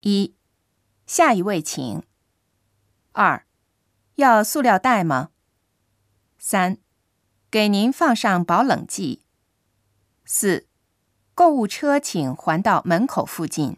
一下一位请。二要塑料袋吗？三给您放上保冷剂。四购物车请还到门口附近。